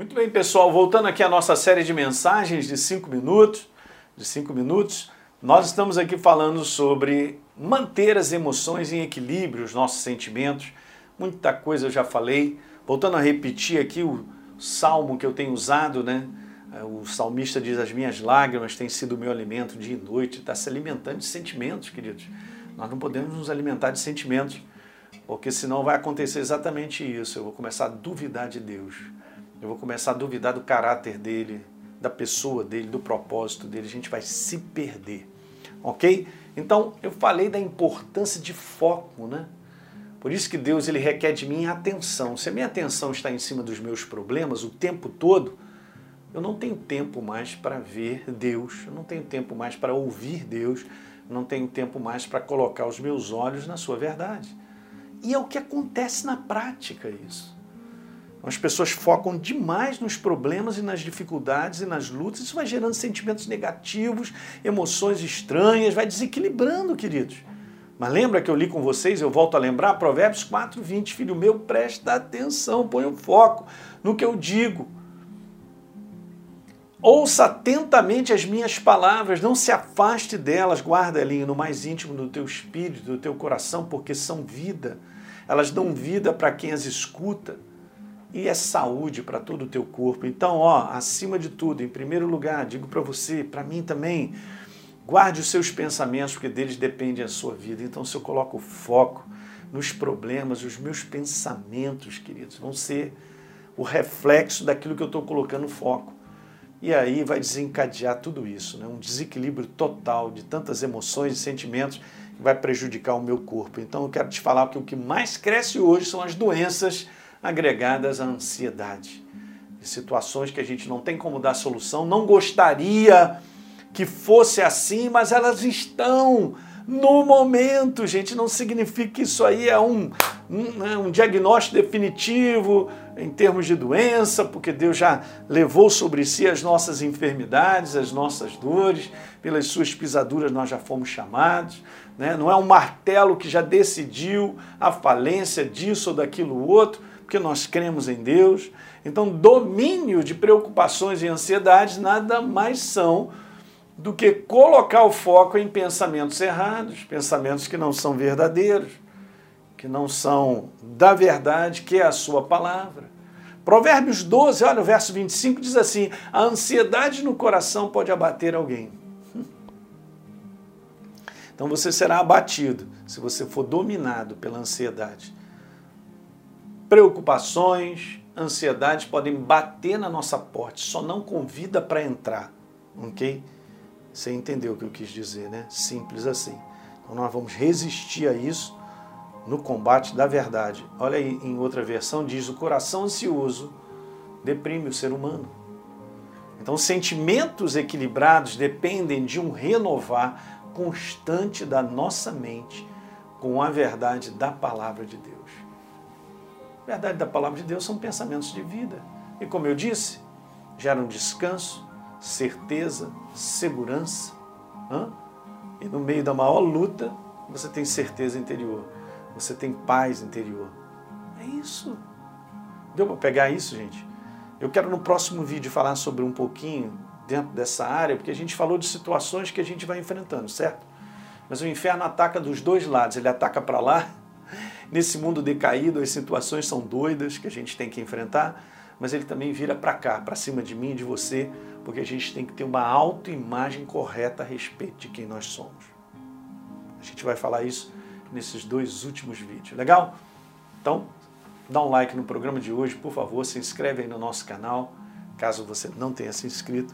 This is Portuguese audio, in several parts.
Muito bem, pessoal, voltando aqui à nossa série de mensagens de cinco minutos, de cinco minutos, nós estamos aqui falando sobre manter as emoções em equilíbrio, os nossos sentimentos. Muita coisa eu já falei. Voltando a repetir aqui o salmo que eu tenho usado, né? O salmista diz: As minhas lágrimas têm sido o meu alimento dia e noite. Está se alimentando de sentimentos, queridos. Nós não podemos nos alimentar de sentimentos, porque senão vai acontecer exatamente isso. Eu vou começar a duvidar de Deus eu vou começar a duvidar do caráter dele, da pessoa dele, do propósito dele. A gente vai se perder. Ok? Então, eu falei da importância de foco, né? Por isso que Deus ele requer de mim atenção. Se a minha atenção está em cima dos meus problemas o tempo todo, eu não tenho tempo mais para ver Deus, eu não tenho tempo mais para ouvir Deus, eu não tenho tempo mais para colocar os meus olhos na sua verdade. E é o que acontece na prática isso. As pessoas focam demais nos problemas e nas dificuldades e nas lutas. Isso vai gerando sentimentos negativos, emoções estranhas, vai desequilibrando, queridos. Mas lembra que eu li com vocês, eu volto a lembrar, Provérbios 4, 20, filho meu, presta atenção, põe o foco no que eu digo. Ouça atentamente as minhas palavras, não se afaste delas, guarda ali no mais íntimo do teu espírito, do teu coração, porque são vida. Elas dão vida para quem as escuta e é saúde para todo o teu corpo. Então, ó, acima de tudo, em primeiro lugar, digo para você, para mim também, guarde os seus pensamentos, porque deles depende a sua vida. Então, se eu coloco foco nos problemas, os meus pensamentos, queridos, vão ser o reflexo daquilo que eu estou colocando foco. E aí vai desencadear tudo isso, né? um desequilíbrio total de tantas emoções e sentimentos que vai prejudicar o meu corpo. Então eu quero te falar que o que mais cresce hoje são as doenças agregadas à ansiedade. De situações que a gente não tem como dar solução, não gostaria que fosse assim, mas elas estão no momento, gente. Não significa que isso aí é um, um, né, um diagnóstico definitivo em termos de doença, porque Deus já levou sobre si as nossas enfermidades, as nossas dores, pelas suas pisaduras nós já fomos chamados. Né? Não é um martelo que já decidiu a falência disso ou daquilo outro porque nós cremos em Deus. Então, domínio de preocupações e ansiedades nada mais são do que colocar o foco em pensamentos errados, pensamentos que não são verdadeiros, que não são da verdade, que é a sua palavra. Provérbios 12, olha o verso 25, diz assim: a ansiedade no coração pode abater alguém. Então você será abatido se você for dominado pela ansiedade preocupações, ansiedades podem bater na nossa porta, só não convida para entrar, ok? Você entendeu o que eu quis dizer, né? Simples assim. Então nós vamos resistir a isso no combate da verdade. Olha aí, em outra versão diz: o coração ansioso deprime o ser humano. Então, sentimentos equilibrados dependem de um renovar constante da nossa mente com a verdade da palavra de Deus. Verdade da palavra de Deus são pensamentos de vida. E como eu disse, geram descanso, certeza, segurança. Hã? E no meio da maior luta, você tem certeza interior. Você tem paz interior. É isso. Deu para pegar isso, gente? Eu quero no próximo vídeo falar sobre um pouquinho dentro dessa área, porque a gente falou de situações que a gente vai enfrentando, certo? Mas o inferno ataca dos dois lados. Ele ataca para lá Nesse mundo decaído, as situações são doidas que a gente tem que enfrentar, mas ele também vira para cá, para cima de mim de você, porque a gente tem que ter uma autoimagem correta a respeito de quem nós somos. A gente vai falar isso nesses dois últimos vídeos, legal? Então, dá um like no programa de hoje, por favor, se inscreve aí no nosso canal, caso você não tenha se inscrito,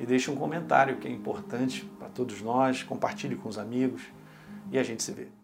e deixe um comentário que é importante para todos nós, compartilhe com os amigos e a gente se vê.